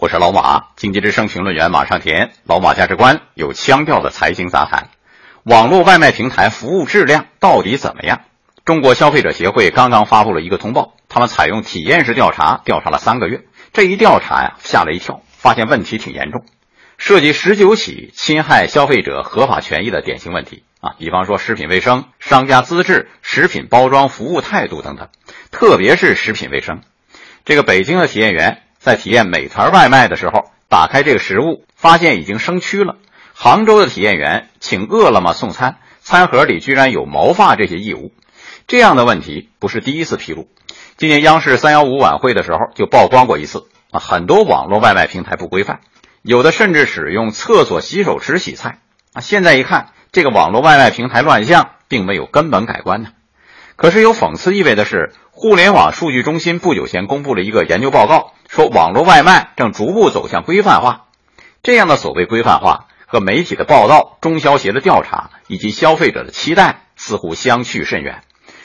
我是老马，经济之声评论员马上田。老马价值观有腔调的财经杂谈。网络外卖平台服务质量到底怎么样？中国消费者协会刚刚发布了一个通报，他们采用体验式调查，调查了三个月。这一调查呀，吓了一跳，发现问题挺严重，涉及十九起侵害消费者合法权益的典型问题啊，比方说食品卫生、商家资质、食品包装、服务态度等等，特别是食品卫生。这个北京的体验员。在体验美团外卖的时候，打开这个食物，发现已经生蛆了。杭州的体验员请饿了么送餐，餐盒里居然有毛发这些异物。这样的问题不是第一次披露，今年央视三幺五晚会的时候就曝光过一次啊。很多网络外卖平台不规范，有的甚至使用厕所洗手池洗菜啊。现在一看，这个网络外卖平台乱象并没有根本改观呢。可是有讽刺意味的是，互联网数据中心不久前公布了一个研究报告，说网络外卖正逐步走向规范化。这样的所谓规范化和媒体的报道、中消协的调查以及消费者的期待似乎相去甚远。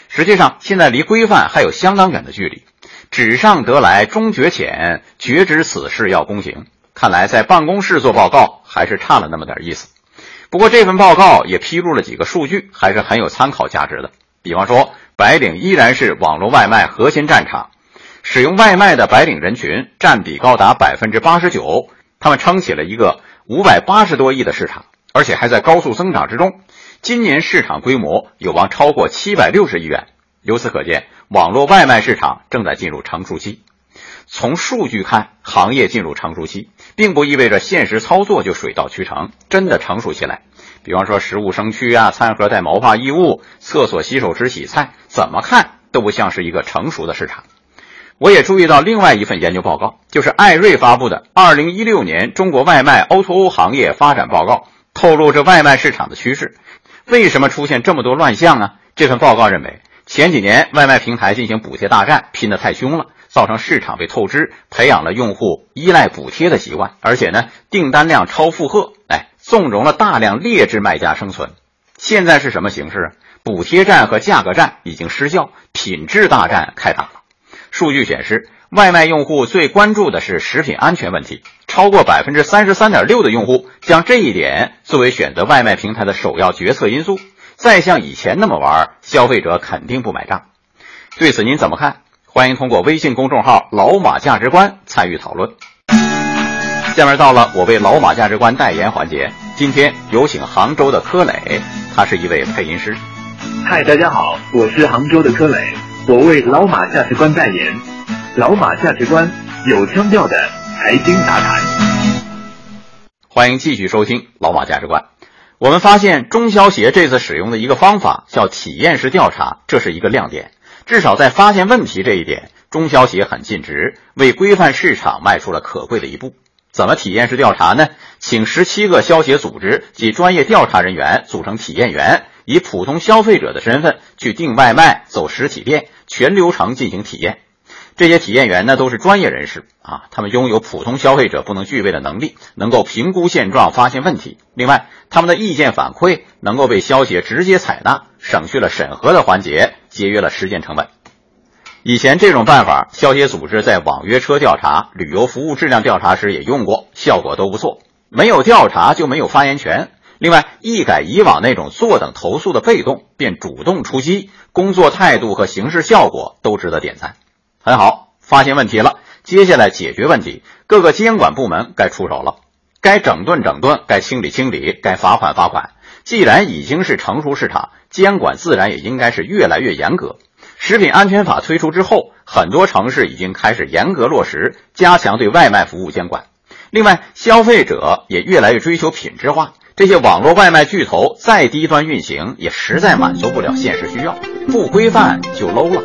实际上，现在离规范还有相当远的距离。纸上得来终觉浅，绝知此事要躬行。看来在办公室做报告还是差了那么点意思。不过这份报告也披露了几个数据，还是很有参考价值的。比方说。白领依然是网络外卖核心战场，使用外卖的白领人群占比高达百分之八十九，他们撑起了一个五百八十多亿的市场，而且还在高速增长之中。今年市场规模有望超过七百六十亿元。由此可见，网络外卖市场正在进入成熟期。从数据看，行业进入成熟期，并不意味着现实操作就水到渠成，真的成熟起来。比方说，食物生蛆啊，餐盒带毛发异物，厕所洗手池洗菜，怎么看都不像是一个成熟的市场。我也注意到另外一份研究报告，就是艾瑞发布的《二零一六年中国外卖 O2O 行业发展报告》，透露着外卖市场的趋势。为什么出现这么多乱象呢？这份报告认为，前几年外卖平台进行补贴大战，拼得太凶了。造成市场被透支，培养了用户依赖补贴的习惯，而且呢，订单量超负荷，哎，纵容了大量劣质卖家生存。现在是什么形势？补贴战和价格战已经失效，品质大战开打了。数据显示，外卖用户最关注的是食品安全问题，超过百分之三十三点六的用户将这一点作为选择外卖平台的首要决策因素。再像以前那么玩，消费者肯定不买账。对此您怎么看？欢迎通过微信公众号“老马价值观”参与讨论。下面到了我为老马价值观代言环节，今天有请杭州的柯磊，他是一位配音师。嗨，大家好，我是杭州的柯磊，我为老马价值观代言。老马价值观有腔调的财经杂谈。欢迎继续收听老马价值观。我们发现中消协这次使用的一个方法叫体验式调查，这是一个亮点。至少在发现问题这一点，中消协很尽职，为规范市场迈出了可贵的一步。怎么体验式调查呢？请十七个消协组织及专业调查人员组成体验员，以普通消费者的身份去订外卖、走实体店，全流程进行体验。这些体验员呢，都是专业人士啊，他们拥有普通消费者不能具备的能力，能够评估现状、发现问题。另外，他们的意见反馈能够被消协直接采纳，省去了审核的环节。节约了时间成本。以前这种办法，消协组织在网约车调查、旅游服务质量调查时也用过，效果都不错。没有调查就没有发言权。另外，一改以往那种坐等投诉的被动，便主动出击，工作态度和行事效果都值得点赞。很好，发现问题了，接下来解决问题，各个监管部门该出手了，该整顿整顿，该清理清理，该罚款罚款。既然已经是成熟市场，监管自然也应该是越来越严格。食品安全法推出之后，很多城市已经开始严格落实，加强对外卖服务监管。另外，消费者也越来越追求品质化。这些网络外卖巨头再低端运行，也实在满足不了现实需要，不规范就 low 了。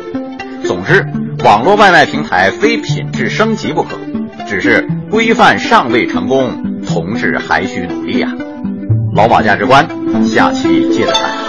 总之，网络外卖平台非品质升级不可。只是规范尚未成功，同志还需努力啊！老马价值观，下期接着谈。